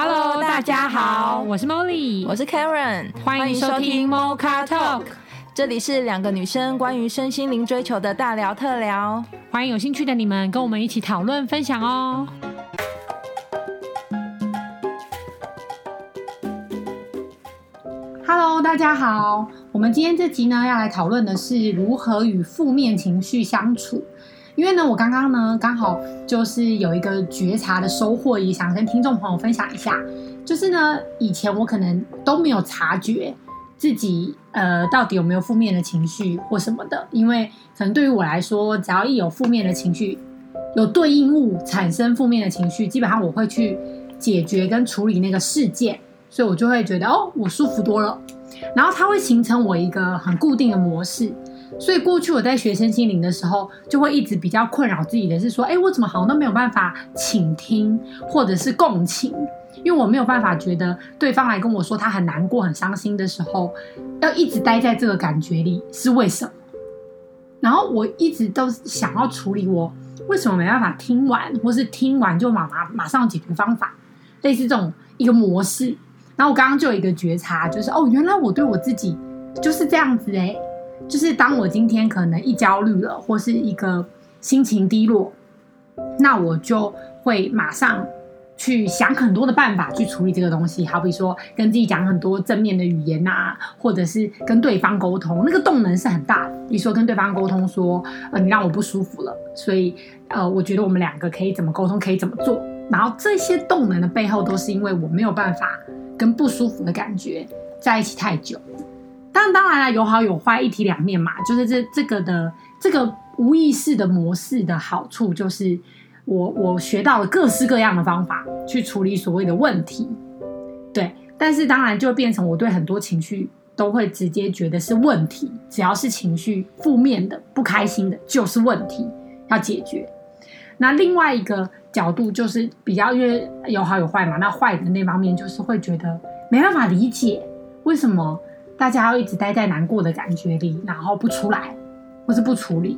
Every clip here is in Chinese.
Hello，大家好，我是 Molly，我是 Karen，欢迎收听 Mocha Talk，这里是两个女生关于身心灵追求的大聊特聊，欢迎有兴趣的你们跟我们一起讨论分享哦。Hello，大家好，我们今天这集呢要来讨论的是如何与负面情绪相处。因为呢，我刚刚呢刚好就是有一个觉察的收获，也想跟听众朋友分享一下。就是呢，以前我可能都没有察觉自己呃到底有没有负面的情绪或什么的，因为可能对于我来说，只要一有负面的情绪，有对应物产生负面的情绪，基本上我会去解决跟处理那个事件，所以我就会觉得哦，我舒服多了。然后它会形成我一个很固定的模式。所以过去我在学身心灵的时候，就会一直比较困扰自己的是说，哎，我怎么好像都没有办法倾听或者是共情，因为我没有办法觉得对方来跟我说他很难过、很伤心的时候，要一直待在这个感觉里是为什么？然后我一直都想要处理我为什么没办法听完，或是听完就马马马上解决方法，类似这种一个模式。然后我刚刚就有一个觉察，就是哦，原来我对我自己就是这样子哎。就是当我今天可能一焦虑了，或是一个心情低落，那我就会马上去想很多的办法去处理这个东西。好比说跟自己讲很多正面的语言啊，或者是跟对方沟通，那个动能是很大的。比如说跟对方沟通说，呃，你让我不舒服了，所以呃，我觉得我们两个可以怎么沟通，可以怎么做。然后这些动能的背后，都是因为我没有办法跟不舒服的感觉在一起太久。但当然了，有好有坏，一体两面嘛。就是这这个的这个无意识的模式的好处，就是我我学到了各式各样的方法去处理所谓的问题。对，但是当然就变成我对很多情绪都会直接觉得是问题，只要是情绪负面的、不开心的，就是问题要解决。那另外一个角度就是比较因为有好有坏嘛，那坏的那方面就是会觉得没办法理解为什么。大家要一直待在难过的感觉里，然后不出来，或是不处理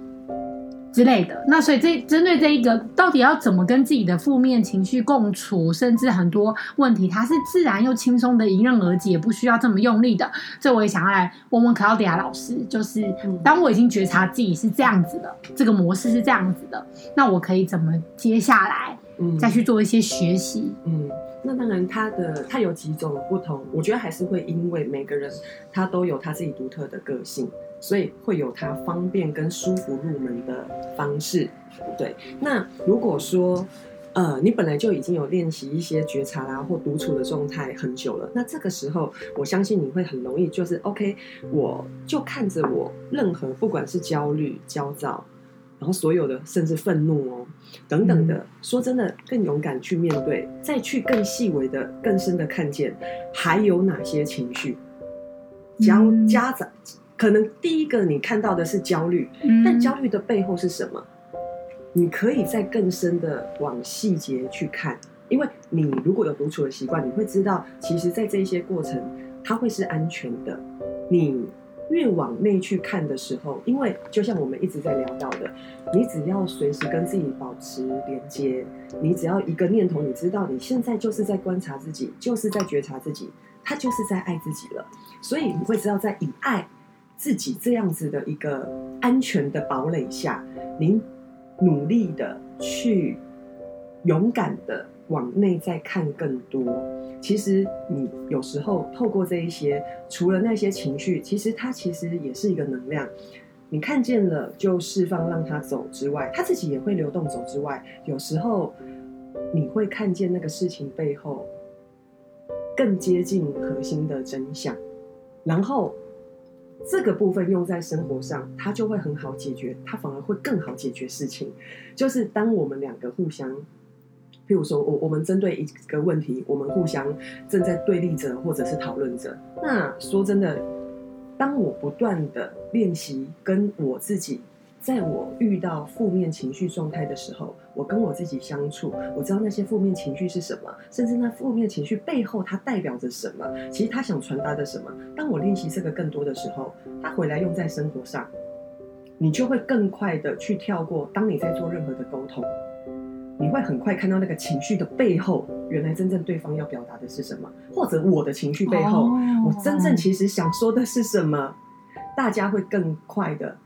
之类的。那所以这针对这一个，到底要怎么跟自己的负面情绪共处，甚至很多问题，它是自然又轻松的迎刃而解，不需要这么用力的。这我也想要来问问 Claudia 老师，就是当我已经觉察自己是这样子的，这个模式是这样子的，那我可以怎么接下来再去做一些学习？嗯。嗯那当然，它的它有几种不同，我觉得还是会因为每个人他都有他自己独特的个性，所以会有他方便跟舒服入门的方式。对，那如果说呃你本来就已经有练习一些觉察啦或独处的状态很久了，那这个时候我相信你会很容易就是 OK，我就看着我任何不管是焦虑、焦躁。然后所有的，甚至愤怒哦，等等的，说真的，更勇敢去面对，再去更细微的、更深的看见，还有哪些情绪？焦家长可能第一个你看到的是焦虑，但焦虑的背后是什么？你可以再更深的往细节去看，因为你如果有独处的习惯，你会知道，其实，在这些过程，它会是安全的。你。越往内去看的时候，因为就像我们一直在聊到的，你只要随时跟自己保持连接，你只要一个念头，你知道你现在就是在观察自己，就是在觉察自己，他就是在爱自己了。所以你会知道，在以爱自己这样子的一个安全的堡垒下，您努力的去勇敢的。往内在看更多，其实你有时候透过这一些，除了那些情绪，其实它其实也是一个能量。你看见了就释放，让它走之外，它自己也会流动走之外，有时候你会看见那个事情背后更接近核心的真相，然后这个部分用在生活上，它就会很好解决，它反而会更好解决事情。就是当我们两个互相。譬如说，我我们针对一个问题，我们互相正在对立着，或者是讨论着。那说真的，当我不断的练习跟我自己，在我遇到负面情绪状态的时候，我跟我自己相处，我知道那些负面情绪是什么，甚至那负面情绪背后它代表着什么，其实他想传达的什么。当我练习这个更多的时候，他回来用在生活上，你就会更快的去跳过。当你在做任何的沟通。你会很快看到那个情绪的背后，原来真正对方要表达的是什么，或者我的情绪背后，哦、我真正其实想说的是什么，大家会更快的。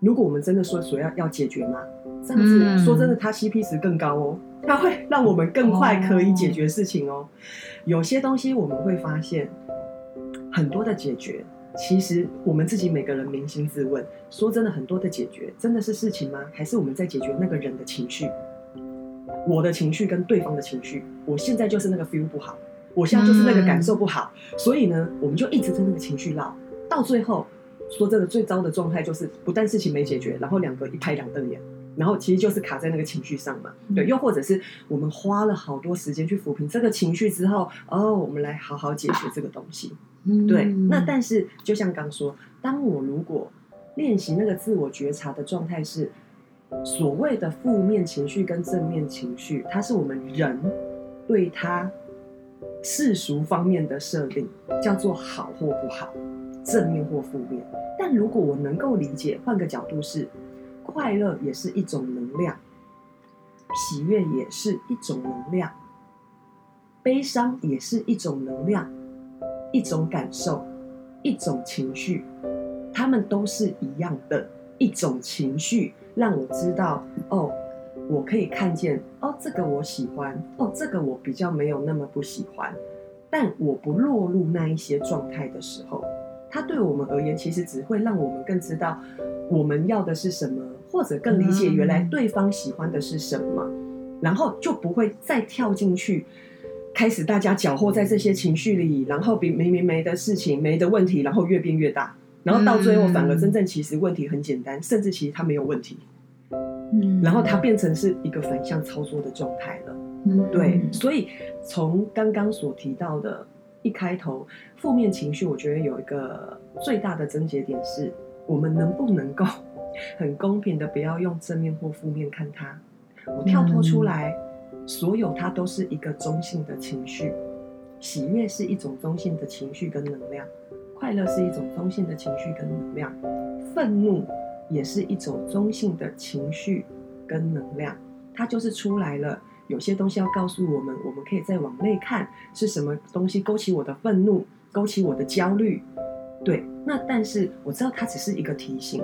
如果我们真的说所要要解决吗？这样子、嗯、说真的，它 CP 值更高哦，它会让我们更快可以解决事情哦。哦有些东西我们会发现，很多的解决。其实我们自己每个人扪心自问，说真的，很多的解决真的是事情吗？还是我们在解决那个人的情绪？我的情绪跟对方的情绪，我现在就是那个 feel 不好，我现在就是那个感受不好，嗯、所以呢，我们就一直在那个情绪绕，到最后，说真的，最糟的状态就是不但事情没解决，然后两个一拍两瞪眼，然后其实就是卡在那个情绪上嘛。对，又或者是我们花了好多时间去抚平这个情绪之后，哦，我们来好好解决这个东西。嗯对，那但是就像刚说，当我如果练习那个自我觉察的状态是所谓的负面情绪跟正面情绪，它是我们人对它世俗方面的设定，叫做好或不好，正面或负面。但如果我能够理解，换个角度是，快乐也是一种能量，喜悦也是一种能量，悲伤也是一种能量。一种感受，一种情绪，他们都是一样的一种情绪，让我知道哦，我可以看见哦，这个我喜欢哦，这个我比较没有那么不喜欢，但我不落入那一些状态的时候，它对我们而言，其实只会让我们更知道我们要的是什么，或者更理解原来对方喜欢的是什么，然后就不会再跳进去。开始大家搅和在这些情绪里，然后比没没没的事情、没的问题，然后越变越大，然后到最后反而真正其实问题很简单，甚至其实它没有问题，嗯，然后它变成是一个反向操作的状态了，嗯，对，所以从刚刚所提到的一开头负面情绪，我觉得有一个最大的症结点是，我们能不能够 很公平的不要用正面或负面看它，我跳脱出来。所有它都是一个中性的情绪，喜悦是一种中性的情绪跟能量，快乐是一种中性的情绪跟能量，愤怒也是一种中性的情绪跟能量。它就是出来了，有些东西要告诉我们，我们可以再往内看，是什么东西勾起我的愤怒，勾起我的焦虑。对，那但是我知道它只是一个提醒。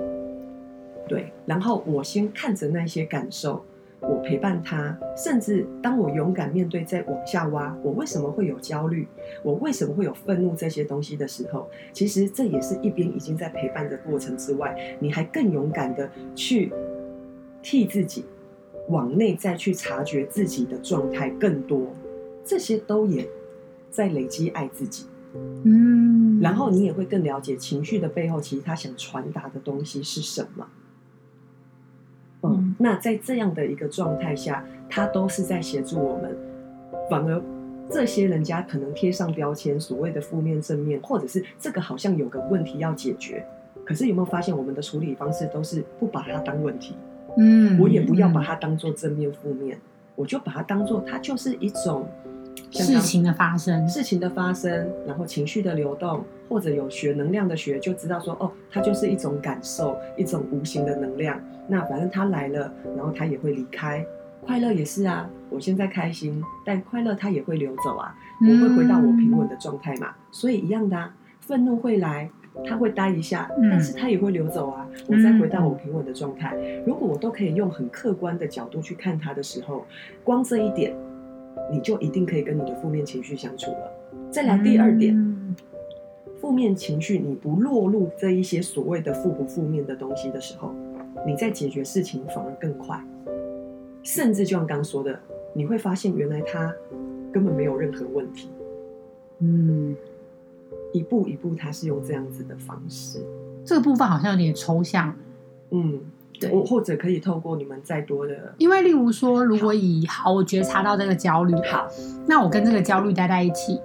对，然后我先看着那些感受。我陪伴他，甚至当我勇敢面对，再往下挖，我为什么会有焦虑？我为什么会有愤怒这些东西的时候，其实这也是一边已经在陪伴的过程之外，你还更勇敢的去替自己往内再去察觉自己的状态更多，这些都也在累积爱自己。嗯，然后你也会更了解情绪的背后，其实他想传达的东西是什么。嗯，那在这样的一个状态下，他都是在协助我们。反而这些人家可能贴上标签，所谓的负面、正面，或者是这个好像有个问题要解决。可是有没有发现，我们的处理方式都是不把它当问题？嗯，我也不要把它当做正面、负面，我就把它当做它就是一种。事情的发生，事情的发生，然后情绪的流动，或者有学能量的学就知道说，哦，它就是一种感受，一种无形的能量。那反正它来了，然后它也会离开。快乐也是啊，我现在开心，但快乐它也会流走啊，我会回到我平稳的状态嘛。嗯、所以一样的啊，愤怒会来，它会待一下，但是它也会流走啊，我再回到我平稳的状态。如果我都可以用很客观的角度去看它的时候，光这一点。你就一定可以跟你的负面情绪相处了。再来第二点，嗯、负面情绪你不落入这一些所谓的负不负面的东西的时候，你在解决事情反而更快，甚至就像刚刚说的，你会发现原来他根本没有任何问题。嗯，一步一步他是用这样子的方式，这个部分好像有点抽象。嗯。对，我或者可以透过你们再多的，因为例如说，如果以好，好，我觉察到这个焦虑，好，那我跟这个焦虑待在一起，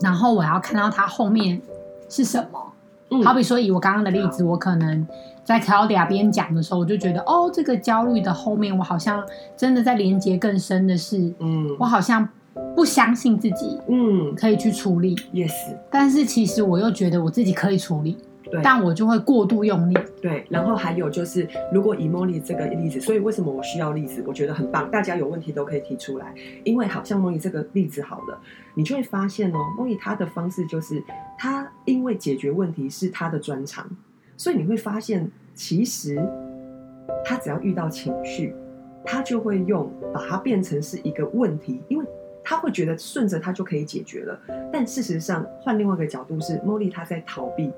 然后我要看到它后面是什么。嗯，好比说以我刚刚的例子，我可能在 Claudia 边讲的时候，我就觉得哦，这个焦虑的后面，我好像真的在连接更深的是，嗯，我好像不相信自己，嗯，可以去处理，嗯，Yes，但是其实我又觉得我自己可以处理。对，但我就会过度用力。对，然后还有就是，如果以 Molly 这个例子，所以为什么我需要例子？我觉得很棒，大家有问题都可以提出来。因为好像 Molly 这个例子好了，你就会发现哦，Molly 他的方式就是，她因为解决问题是她的专长，所以你会发现，其实她只要遇到情绪，她就会用把它变成是一个问题，因为。他会觉得顺着他就可以解决了，但事实上换另外一个角度是，Molly 他在逃避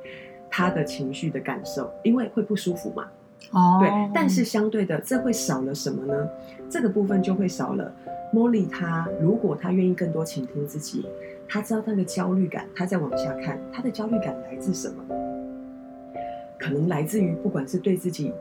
他的情绪的感受，因为会不舒服嘛。哦，对。但是相对的，这会少了什么呢？这个部分就会少了。Molly 他如果他愿意更多倾听自己，他知道他的焦虑感，他再往下看，他的焦虑感来自什么？可能来自于不管是对自己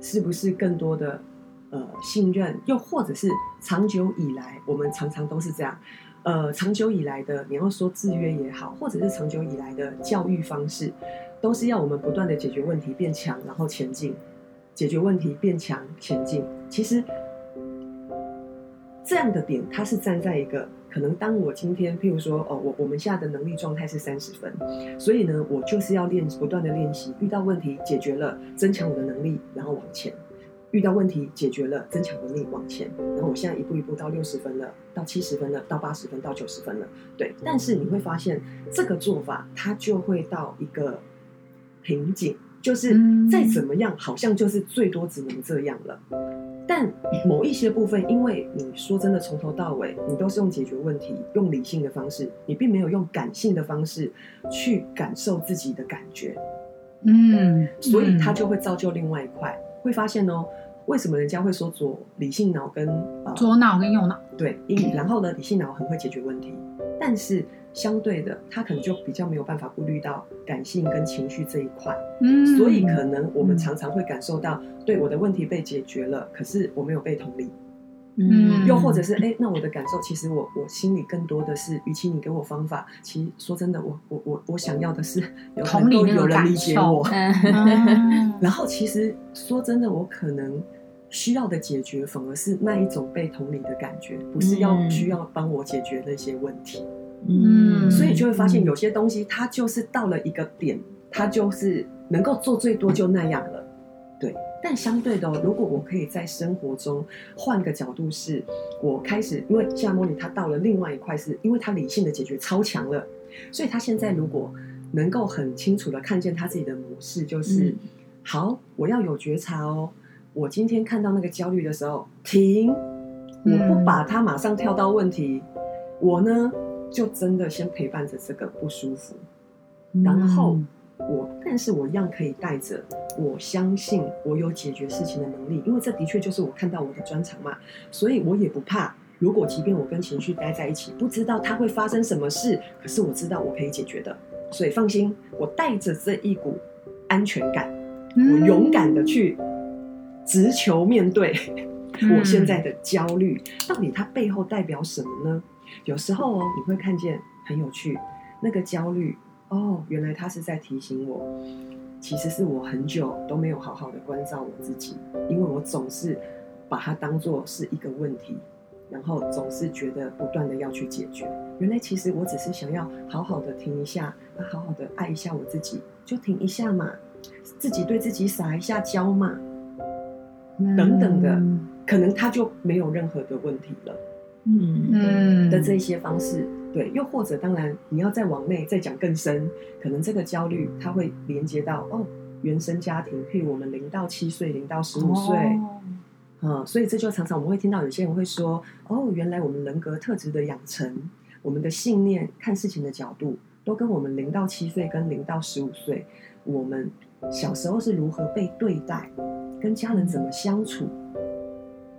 是不是更多的。呃，信任，又或者是长久以来，我们常常都是这样。呃，长久以来的，你要说制约也好，或者是长久以来的教育方式，都是要我们不断的解决问题，变强，然后前进。解决问题，变强，前进。其实这样的点，它是站在一个可能，当我今天，譬如说，哦，我我们现在的能力状态是三十分，所以呢，我就是要练，不断的练习，遇到问题解决了，增强我的能力，然后往前。遇到问题解决了，增强能力往前，然后我现在一步一步到六十分了，到七十分了，到八十分，到九十分了。对，但是你会发现这个做法它就会到一个瓶颈，就是再怎么样，好像就是最多只能这样了。但某一些部分，因为你说真的，从头到尾你都是用解决问题、用理性的方式，你并没有用感性的方式去感受自己的感觉。嗯，所以它就会造就另外一块。会发现哦，为什么人家会说左理性脑跟呃左脑跟右脑？对，然后呢，理性脑很会解决问题，但是相对的，他可能就比较没有办法顾虑到感性跟情绪这一块。嗯，所以可能我们常常会感受到，对，我的问题被解决了，可是我没有被同理。嗯，又或者是哎，那我的感受，其实我我心里更多的是，与其你给我方法，其实说真的，我我我我想要的是有同理有人理解我。嗯、然后其实说真的，我可能需要的解决，反而是那一种被同理的感觉，不是要需要帮我解决那些问题。嗯，所以就会发现有些东西，它就是到了一个点，它就是能够做最多就那样了。对。但相对的，如果我可以在生活中换个角度，是我开始，因为现在 Molly 他到了另外一块，是因为他理性的解决超强了，所以他现在如果能够很清楚的看见他自己的模式，就是、嗯、好，我要有觉察哦。我今天看到那个焦虑的时候，停，我不把它马上跳到问题，嗯、我呢就真的先陪伴着这个不舒服，然后。我，但是我一样可以带着我相信我有解决事情的能力，因为这的确就是我看到我的专长嘛，所以我也不怕。如果即便我跟情绪待在一起，不知道它会发生什么事，可是我知道我可以解决的，所以放心，我带着这一股安全感，我勇敢的去直球面对我现在的焦虑，到底它背后代表什么呢？有时候哦，你会看见很有趣，那个焦虑。哦，原来它是在提醒我，其实是我很久都没有好好的关照我自己，因为我总是把它当作是一个问题，然后总是觉得不断的要去解决。原来其实我只是想要好好的停一下，好好的爱一下我自己，就停一下嘛，自己对自己撒一下娇嘛，等等的，可能他就没有任何的问题了。嗯嗯的这些方式。对，又或者当然，你要再往内再讲更深，可能这个焦虑它会连接到哦，原生家庭，譬如我们零到七岁、零到十五岁，哦、嗯，所以这就常常我们会听到有些人会说，哦，原来我们人格特质的养成，我们的信念、看事情的角度，都跟我们零到七岁跟零到十五岁，我们小时候是如何被对待，跟家人怎么相处。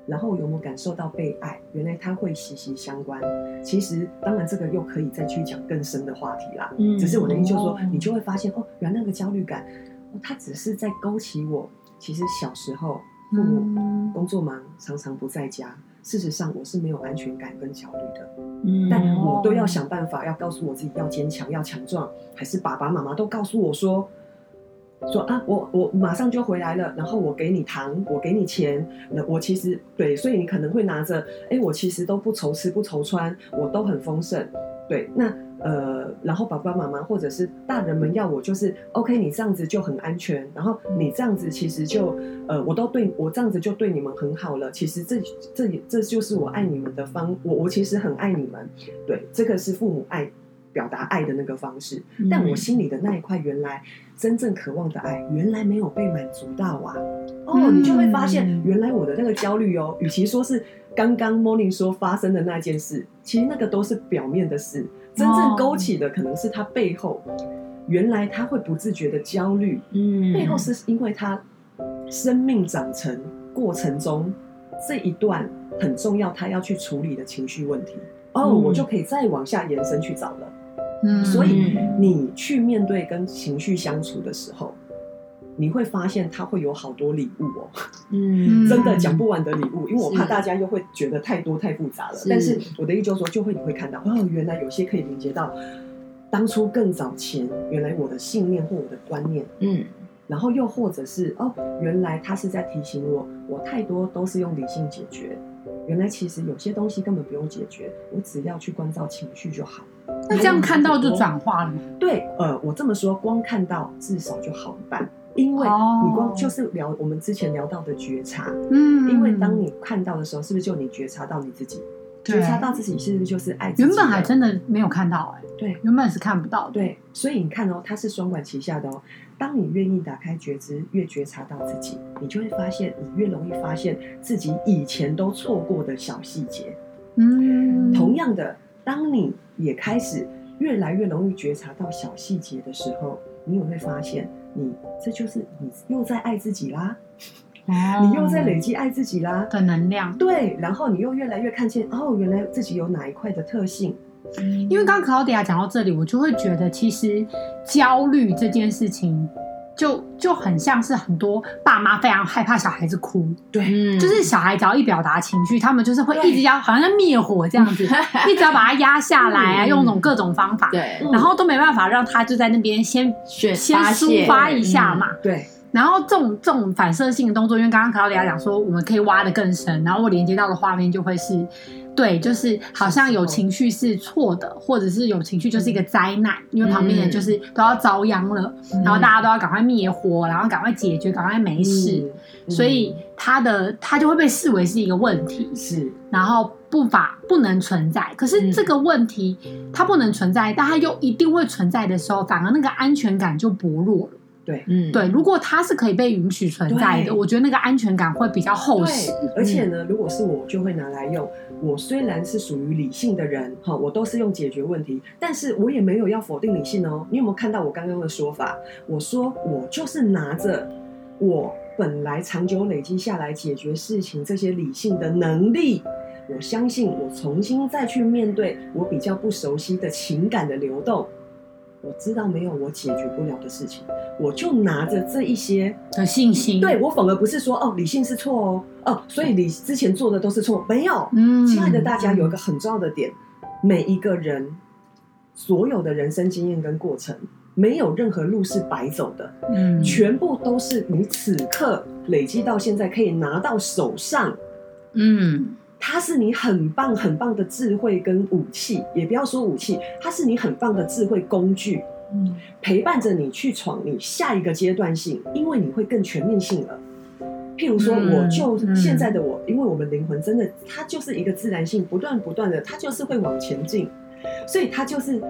然后有没有感受到被爱？原来它会息息相关。其实，当然这个又可以再去讲更深的话题啦。嗯，只是我的意思就是说，你就会发现哦，原来那个焦虑感，哦，它只是在勾起我。其实小时候父母工作忙，常常不在家。事实上，我是没有安全感跟焦虑的。嗯，但我都要想办法，要告诉我自己要坚强，要强壮。还是爸爸妈妈都告诉我说。说啊，我我马上就回来了，然后我给你糖，我给你钱，那我其实对，所以你可能会拿着，哎，我其实都不愁吃不愁穿，我都很丰盛，对，那呃，然后爸爸妈妈或者是大人们要我就是 OK，你这样子就很安全，然后你这样子其实就呃，我都对我这样子就对你们很好了。其实这这这就是我爱你们的方，我我其实很爱你们，对，这个是父母爱表达爱的那个方式。但我心里的那一块，原来真正渴望的爱，原来没有被满足到啊。哦，你就会发现，原来我的那个焦虑哦，与其说是刚刚 Morning 说发生的那件事，其实那个都是表面的事。真正勾起的可能是他背后，原来他会不自觉的焦虑，嗯，背后是因为他生命长成过程中这一段很重要，他要去处理的情绪问题。哦，我就可以再往下延伸去找了。嗯，所以你去面对跟情绪相处的时候，你会发现它会有好多礼物哦。嗯，真的讲不完的礼物，因为我怕大家又会觉得太多太复杂了。是，但是我的意思就是说，就会你会看到，哦，原来有些可以连接到当初更早前，原来我的信念或我的观念，嗯，然后又或者是哦，原来他是在提醒我，我太多都是用理性解决，原来其实有些东西根本不用解决，我只要去关照情绪就好。那这样看到就转化了吗？对，呃，我这么说，光看到至少就好一半。因为你光就是聊我们之前聊到的觉察，嗯，因为当你看到的时候，是不是就你觉察到你自己？觉察到自己是不是就是爱自己？原本还真的没有看到哎，对，原本是看不到，对，所以你看哦，它是双管齐下的哦。当你愿意打开觉知，越觉察到自己，你就会发现，你越容易发现自己以前都错过的小细节。嗯，同样的，当你也开始越来越容易觉察到小细节的时候，你也会发现。你这就是你又在爱自己啦，哦、你又在累积爱自己啦的能量。对，然后你又越来越看见哦，原来自己有哪一块的特性。因为刚刚 Claudia 讲到这里，我就会觉得其实焦虑这件事情。就就很像是很多爸妈非常害怕小孩子哭，对，就是小孩只要一表达情绪，他们就是会一直要好像在灭火这样子，一直要把它压下来啊，用那种各种方法，对，然后都没办法让他就在那边先先抒发一下嘛，对。然后这种这种反射性的动作，因为刚刚卡奥里亚讲说，我们可以挖的更深，然后我连接到的画面就会是。对，就是好像有情绪是错的，或者是有情绪就是一个灾难，因为旁边人就是都要遭殃了，然后大家都要赶快灭火，然后赶快解决，赶快没事，所以他的他就会被视为是一个问题，是，然后不法不能存在。可是这个问题它不能存在，但它又一定会存在的时候，反而那个安全感就薄弱了。对，嗯，对，如果它是可以被允许存在的，我觉得那个安全感会比较厚实。而且呢，如果是我，就会拿来用。我虽然是属于理性的人，哈，我都是用解决问题，但是我也没有要否定理性哦。你有没有看到我刚刚的说法？我说我就是拿着我本来长久累积下来解决事情这些理性的能力，我相信我重新再去面对我比较不熟悉的情感的流动。我知道没有我解决不了的事情，我就拿着这一些的信心，对，我反而不是说哦，理性是错哦，哦，所以你之前做的都是错，没有，嗯，亲爱的大家，有一个很重要的点，每一个人所有的人生经验跟过程，没有任何路是白走的，嗯，全部都是你此刻累积到现在可以拿到手上，嗯。它是你很棒很棒的智慧跟武器，也不要说武器，它是你很棒的智慧工具，嗯，陪伴着你去闯你下一个阶段性，因为你会更全面性了。譬如说，我就现在的我，因为我们灵魂真的，它就是一个自然性，不断不断的，它就是会往前进，所以它就是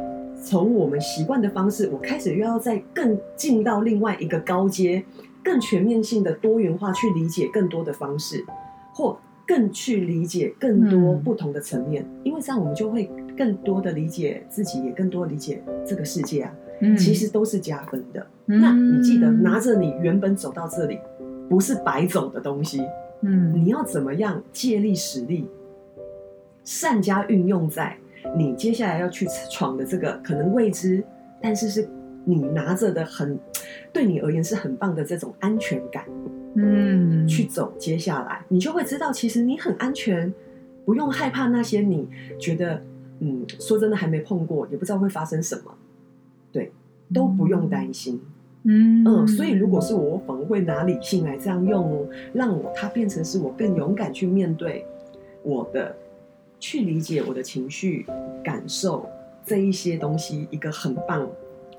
从我们习惯的方式，我开始又要再更进到另外一个高阶，更全面性的多元化去理解更多的方式，或。更去理解更多不同的层面，嗯、因为这样我们就会更多的理解自己，也更多理解这个世界啊。嗯、其实都是加分的。嗯、那你记得拿着你原本走到这里不是白走的东西，嗯，你要怎么样借力使力，善加运用在你接下来要去闯的这个可能未知，但是是你拿着的很对你而言是很棒的这种安全感。嗯，去走，接下来你就会知道，其实你很安全，不用害怕那些你觉得，嗯，说真的还没碰过，也不知道会发生什么，对，都不用担心。嗯嗯，所以如果是我，我反而会拿理性来这样用哦，让我它变成是我更勇敢去面对我的，去理解我的情绪感受。这一些东西一个很棒。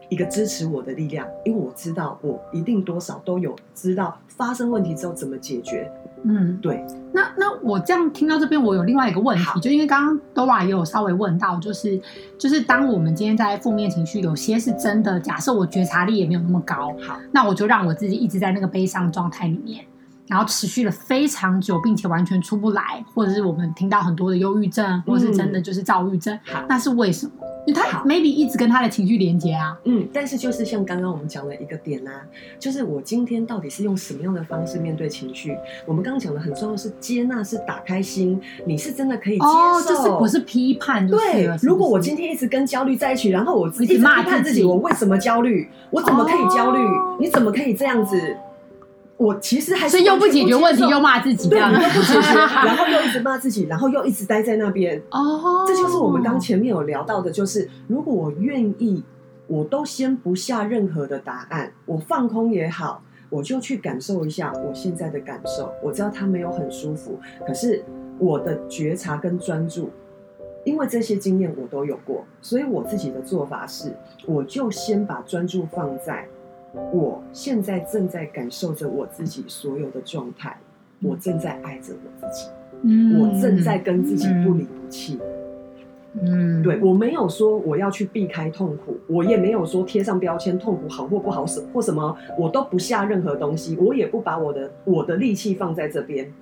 一个支持我的力量，因为我知道我一定多少都有知道发生问题之后怎么解决。嗯，对。那那我这样听到这边，我有另外一个问题，就因为刚刚 Dora 也有稍微问到，就是就是当我们今天在负面情绪，有些是真的，假设我觉察力也没有那么高，好，那我就让我自己一直在那个悲伤状态里面，然后持续了非常久，并且完全出不来，或者是我们听到很多的忧郁症，或者是真的就是躁郁症，好，那是为什么？因为他 maybe 一直跟他的情绪连接啊，嗯，但是就是像刚刚我们讲的一个点啊，就是我今天到底是用什么样的方式面对情绪？我们刚刚讲的很重要是接纳，是打开心，你是真的可以接受，哦、就是不是批判是是？对，如果我今天一直跟焦虑在一起，然后我自己一直骂自己，我为什么焦虑？我怎么可以焦虑？哦、你怎么可以这样子？我其实还是又不解决问题，又骂自己，对，你又不解决，然后又一直骂自己，然后又一直待在那边。哦，这就是我们刚前面有聊到的，就是如果我愿意，我都先不下任何的答案，我放空也好，我就去感受一下我现在的感受。我知道它没有很舒服，可是我的觉察跟专注，因为这些经验我都有过，所以我自己的做法是，我就先把专注放在。我现在正在感受着我自己所有的状态，我正在爱着我自己，嗯，我正在跟自己不离不弃，嗯，对，我没有说我要去避开痛苦，我也没有说贴上标签，痛苦好或不好什或什么，我都不下任何东西，我也不把我的我的力气放在这边，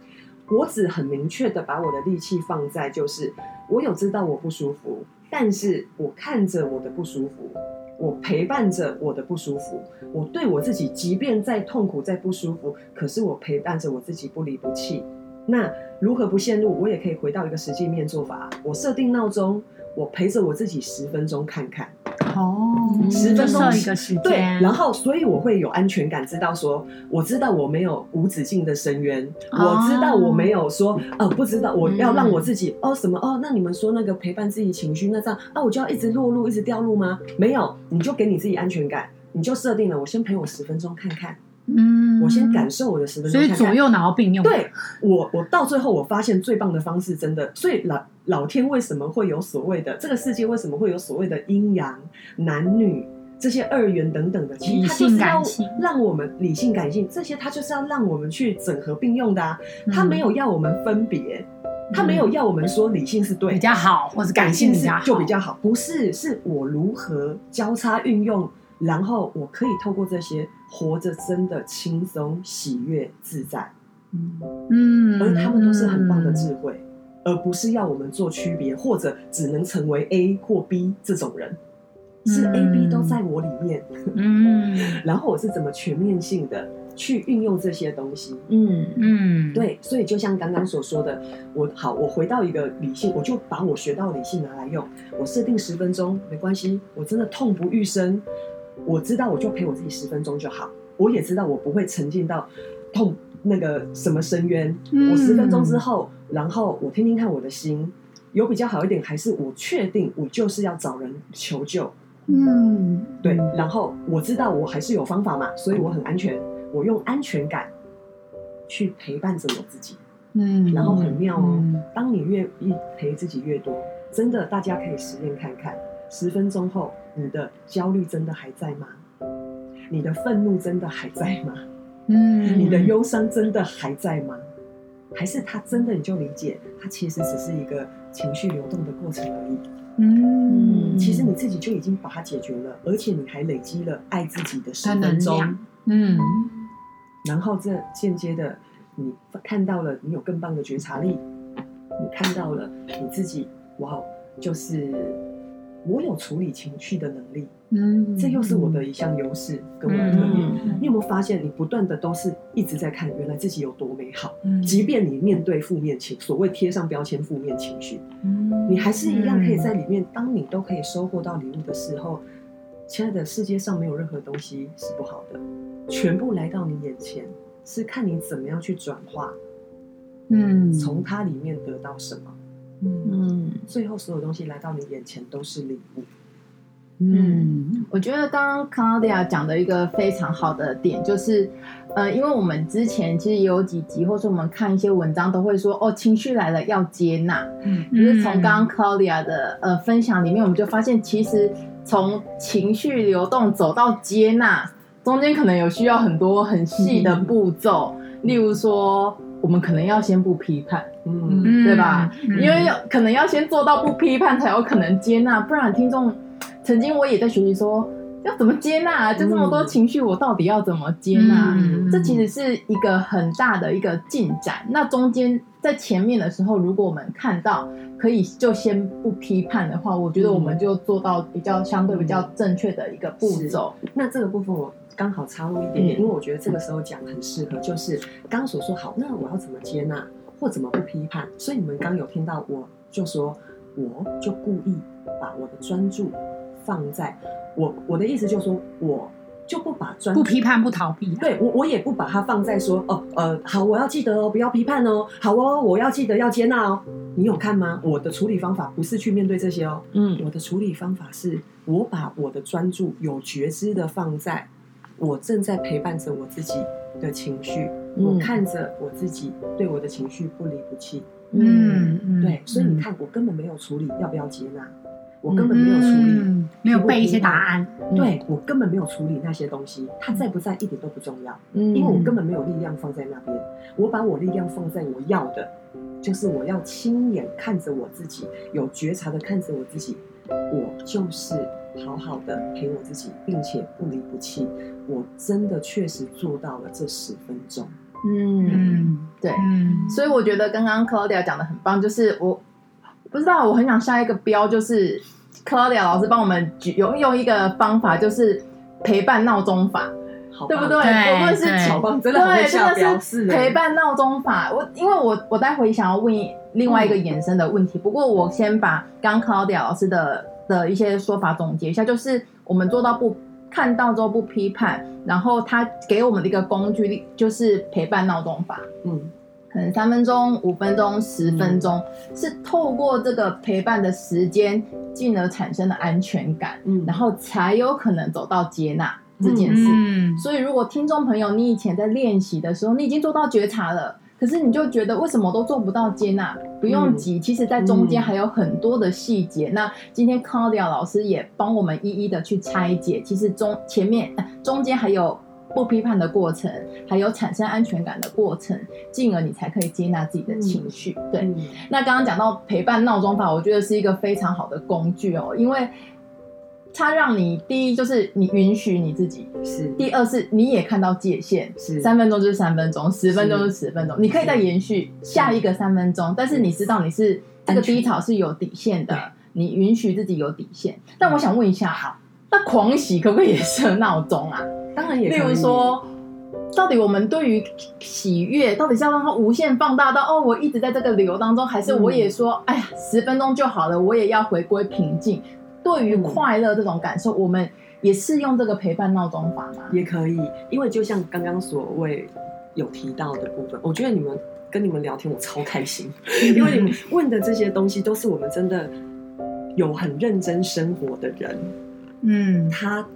我只很明确的把我的力气放在，就是我有知道我不舒服，但是我看着我的不舒服。我陪伴着我的不舒服，我对我自己，即便再痛苦、再不舒服，可是我陪伴着我自己，不离不弃。那如何不陷入？我也可以回到一个实际面做法，我设定闹钟，我陪着我自己十分钟看看。哦，十分钟一个时间，对，然后所以我会有安全感，知道说，我知道我没有无止境的深渊，哦，我知道我没有说，呃，不知道我要让我自己，嗯，哦什么哦，那你们说那个陪伴自己情绪，那这样啊，我就要一直落入，一直掉入吗？没有，你就给你自己安全感，你就设定了，我先陪我十分钟看看。嗯，我先感受我的十分钟，所以左右脑并用。对，我，我到最后我发现最棒的方式，真的。所以老老天为什么会有所谓的这个世界？为什么会有所谓的阴阳、男女这些二元等等的？其实它就是要让我们理性感性这些，它就是要让我们去整合并用的啊。它没有要我们分别，它没有要我们说理性是对比较好，或者感性是就比较好。不是，是我如何交叉运用。然后我可以透过这些活着，真的轻松、喜悦、自在，嗯，而他们都是很棒的智慧，嗯，而不是要我们做区别，或者只能成为 A 或 B 这种人，是 A、B 都在我里面，嗯，然后我是怎么全面性的去运用这些东西，嗯。嗯，对，所以就像刚刚所说的，我好，我回到一个理性，我就把我学到的理性拿来用，我设定十分钟没关系，我真的痛不欲生。我知道，我就陪我自己十分钟就好。我也知道，我不会沉浸到痛那个什么深渊。嗯、我十分钟之后，然后我听听看我的心有比较好一点，还是我确定我就是要找人求救？嗯，对。然后我知道我还是有方法嘛，所以我很安全。我用安全感去陪伴着我自己。嗯，然后很妙哦。嗯、当你越一陪自己越多，真的，大家可以实验看看。十分钟后，你的焦虑真的还在吗？你的愤怒真的还在吗？嗯，你的忧伤真的还在吗？还是他真的你就理解，他其实只是一个情绪流动的过程而已。嗯，其实你自己就已经把它解决了，而且你还累积了爱自己的十分钟。嗯，然后这间接的，你看到了你有更棒的觉察力，你看到了你自己，哇，就是。我有处理情绪的能力，嗯，这又是我的一项优势跟我的特点。嗯、你有没有发现，你不断的都是一直在看原来自己有多美好？嗯，即便你面对负面情，所谓贴上标签负面情绪，嗯，你还是一样可以在里面。当你都可以收获到礼物的时候，亲爱的，世界上没有任何东西是不好的，全部来到你眼前，是看你怎么样去转化，嗯，从它里面得到什么。嗯，最后所有东西来到你眼前都是礼物，嗯，我觉得刚刚 Claudia 讲的一个非常好的点就是，呃，因为我们之前其实也有几集，或者我们看一些文章都会说，哦，情绪来了要接纳。嗯，就是从刚刚 Claudia 的呃分享里面，我们就发现，其实从情绪流动走到接纳，中间可能有需要很多很细的步骤，嗯、例如说，我们可能要先不批判，嗯，对吧？嗯、因为要可能要先做到不批判，才有可能接纳，不然听众。曾经我也在学习说，要怎么接纳啊？就这么多情绪，我到底要怎么接纳？嗯、这其实是一个很大的一个进展。那中间在前面的时候，如果我们看到可以就先不批判的话，我觉得我们就做到比较相对比较正确的一个步骤。那这个部分我刚好插入一点点，嗯、因为我觉得这个时候讲很适合，就是刚刚所说好，那我要怎么接纳或怎么不批判？所以你们刚有听到我就说，我就故意把我的专注。放在我我的意思就是说，我就不把专不批判不逃避，对我我也不把它放在说哦呃好，我要记得哦，不要批判哦，好哦，我要记得要接纳哦。你有看吗？我的处理方法不是去面对这些哦，嗯，我的处理方法是我把我的专注有觉知的放在我正在陪伴着我自己的情绪，嗯、我看着我自己对我的情绪不离不弃，嗯，嗯对，所以你看我根本没有处理要不要接纳。我根本没有处理，嗯、没有背一些答案。对，我根本没有处理那些东西，它在不在一点都不重要，嗯、因为我根本没有力量放在那边。我把我力量放在我要的，就是我要亲眼看着我自己，有觉察的看着我自己，我就是好好的陪我自己，并且不离不弃。我真的确实做到了这十分钟。嗯，嗯对。嗯、所以我觉得刚刚 Claudia 讲的很棒，就是我不知道，我很想下一个标，就是。Claudia 老师帮我们举用用一个方法，就是陪伴闹钟法，好对不对？对我们是好棒，真的很会下标示。陪伴闹钟法，我因为我我待会想要问另外一个衍生的问题，嗯、不过我先把刚 Claudia 老师的的一些说法总结一下，就是我们做到不看到之后不批判，然后他给我们的一个工具就是陪伴闹钟法，嗯。可能三分钟、五分钟、十分钟，嗯、是透过这个陪伴的时间，进而产生的安全感，嗯，然后才有可能走到接纳这件事。嗯、所以，如果听众朋友你以前在练习的时候，你已经做到觉察了，可是你就觉得为什么都做不到接纳？不用急，嗯、其实在中间还有很多的细节。嗯、那今天 Claudia 老师也帮我们一一的去拆解，其实中前面、中间还有。不批判的过程，还有产生安全感的过程，进而你才可以接纳自己的情绪。嗯、对，嗯、那刚刚讲到陪伴闹钟法，我觉得是一个非常好的工具哦，因为它让你第一就是你允许你自己，是；第二是你也看到界限，是三分钟就是三分钟，十分钟就是十分钟，你可以再延续下一个三分钟，但是你知道你是这个低潮是有底线的，你允许自己有底线。但我想问一下，好，那狂喜可不可以也设闹钟啊？当然也，例如说，到底我们对于喜悦，到底是要让它无限放大到哦，我一直在这个流当中，还是我也说，嗯、哎呀，十分钟就好了，我也要回归平静。对于快乐这种感受，嗯、我们也是用这个陪伴闹钟法吗？也可以，因为就像刚刚所谓有提到的部分，我觉得你们跟你们聊天，我超开心，因为你们问的这些东西都是我们真的有很认真生活的人，嗯，他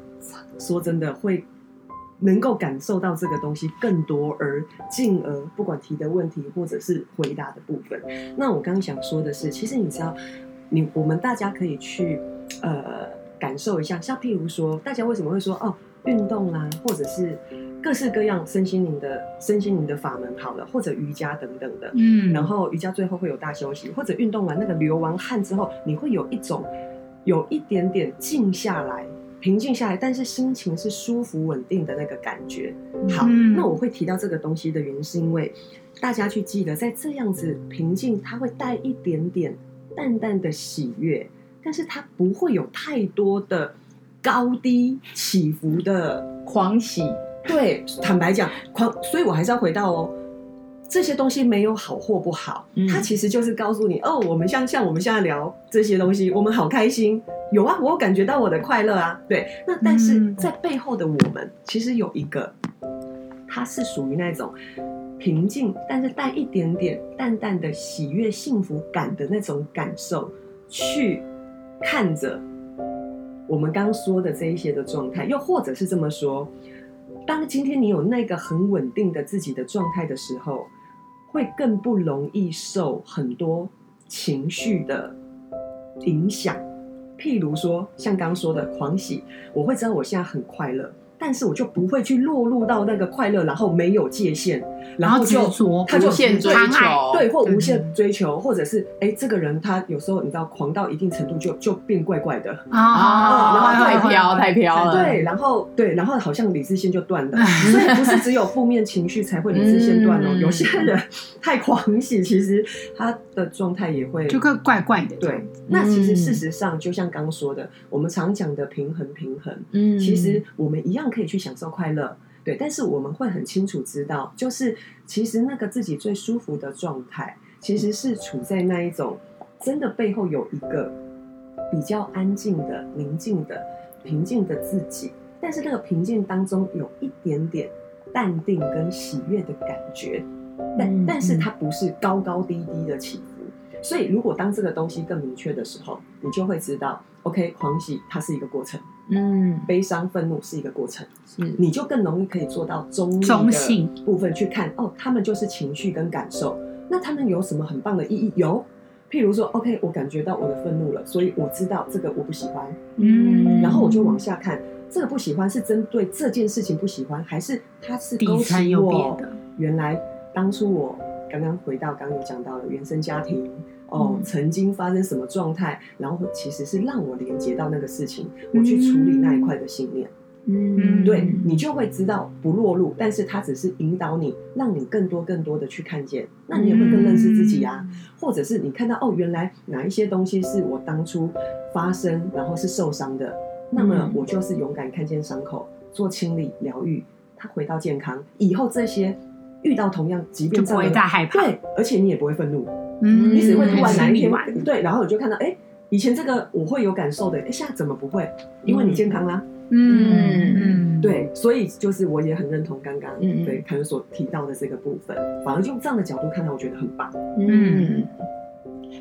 说真的会。能够感受到这个东西更多，而进而不管提的问题或者是回答的部分。那我刚刚想说的是，其实你知道，你我们大家可以去呃感受一下，像譬如说，大家为什么会说哦运动啊，或者是各式各样身心灵的身心灵的法门好了，或者瑜伽等等的，嗯，然后瑜伽最后会有大休息，或者运动完那个流完汗之后，你会有一种有一点点静下来。平静下来，但是心情是舒服稳定的那个感觉。好，嗯、那我会提到这个东西的原因，是因为大家去记得，在这样子平静，它会带一点点淡淡的喜悦，但是它不会有太多的高低起伏的狂喜。对，坦白讲，狂，所以我还是要回到哦。这些东西没有好或不好，嗯、它其实就是告诉你哦，我们像像我们现在聊这些东西，我们好开心，有啊，我有感觉到我的快乐啊，对。那但是在背后的我们，嗯、其实有一个，它是属于那种平静，但是带一点点淡淡的喜悦、幸福感的那种感受，去看着我们刚说的这一些的状态，又或者是这么说，当今天你有那个很稳定的自己的状态的时候，会更不容易受很多情绪的影响。譬如说，像刚刚说的狂喜，我会知道我现在很快乐。但是我就不会去落入到那个快乐，然后没有界限，然后就他就无限追求，对，或无限追求，或者是哎，这个人他有时候你知道狂到一定程度就就变怪怪的啊，然后太飘太飘了，对，然后对，然后好像理智线就断了，所以不是只有负面情绪才会理智线断哦，有些人太狂喜，其实他的状态也会就会怪怪的。对，那其实事实上就像刚刚说的，我们常讲的平衡平衡，嗯，其实我们一样。可以去享受快乐，对，但是我们会很清楚知道，就是其实那个自己最舒服的状态，其实是处在那一种真的背后有一个比较安静的、宁静的、平静的自己，但是那个平静当中有一点点淡定跟喜悦的感觉，但但是它不是高高低低的起伏，所以如果当这个东西更明确的时候，你就会知道，OK，狂喜它是一个过程。嗯，悲伤、愤怒是一个过程，是你就更容易可以做到中立的部分去看哦，他们就是情绪跟感受，那他们有什么很棒的意义？有，譬如说，OK，我感觉到我的愤怒了，所以我知道这个我不喜欢，嗯，然后我就往下看，这个不喜欢是针对这件事情不喜欢，还是它是勾起我原来当初我刚刚回到刚刚有讲到的原生家庭。哦，曾经发生什么状态，然后其实是让我连接到那个事情，我去处理那一块的信念。嗯，对，你就会知道不落入，但是它只是引导你，让你更多更多的去看见，那你也会更认识自己啊。或者是你看到哦，原来哪一些东西是我当初发生，然后是受伤的，那么我就是勇敢看见伤口，做清理疗愈，它回到健康以后，这些遇到同样即便就不会再害怕，对，而且你也不会愤怒。嗯，你只会突然来一天对，然后你就看到，哎，以前这个我会有感受的，哎，现在怎么不会？因为你健康啦。嗯嗯，对，所以就是我也很认同刚刚对凯伦所提到的这个部分，反而用这样的角度看待，我觉得很棒。嗯，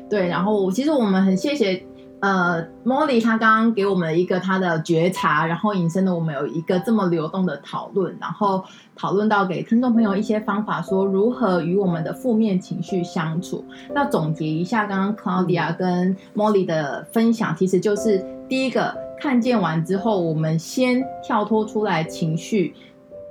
对，然后其实我们很谢谢。呃，Molly 她刚刚给我们一个她的觉察，然后引申的我们有一个这么流动的讨论，然后讨论到给听众朋友一些方法，说如何与我们的负面情绪相处。那总结一下刚刚 Claudia 跟 Molly 的分享，其实就是第一个，看见完之后，我们先跳脱出来情绪，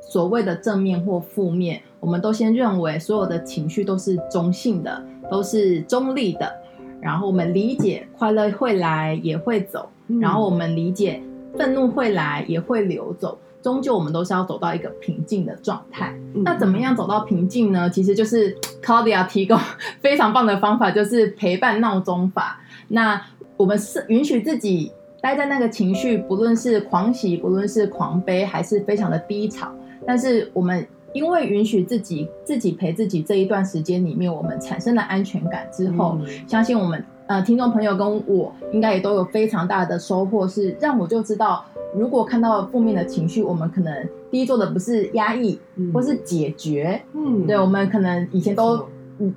所谓的正面或负面，我们都先认为所有的情绪都是中性的，都是中立的。然后我们理解快乐会来也会走，嗯、然后我们理解愤怒会来也会流走，终究我们都是要走到一个平静的状态。嗯、那怎么样走到平静呢？其实就是 Claudia 提供 非常棒的方法，就是陪伴闹钟法。那我们是允许自己待在那个情绪，不论是狂喜，不论是狂悲，还是非常的低潮，但是我们。因为允许自己自己陪自己这一段时间里面，我们产生了安全感之后，嗯、相信我们呃听众朋友跟我应该也都有非常大的收获，是让我就知道，如果看到负面的情绪，我们可能第一做的不是压抑，嗯、或是解决，嗯，对，我们可能以前都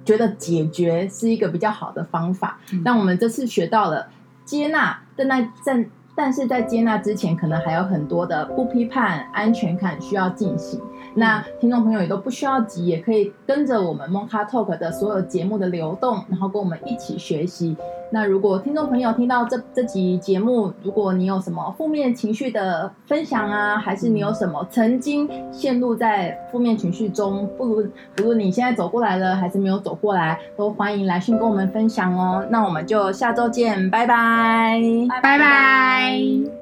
觉得解决是一个比较好的方法，嗯、但我们这次学到了接纳，但那在但是在接纳之前，可能还有很多的不批判、安全感需要进行。那听众朋友也都不需要急，也可以跟着我们 Mocha Talk 的所有节目的流动，然后跟我们一起学习。那如果听众朋友听到这这集节目，如果你有什么负面情绪的分享啊，还是你有什么曾经陷入在负面情绪中，不如不如你现在走过来了，还是没有走过来，都欢迎来信跟我们分享哦。那我们就下周见，拜拜，拜拜。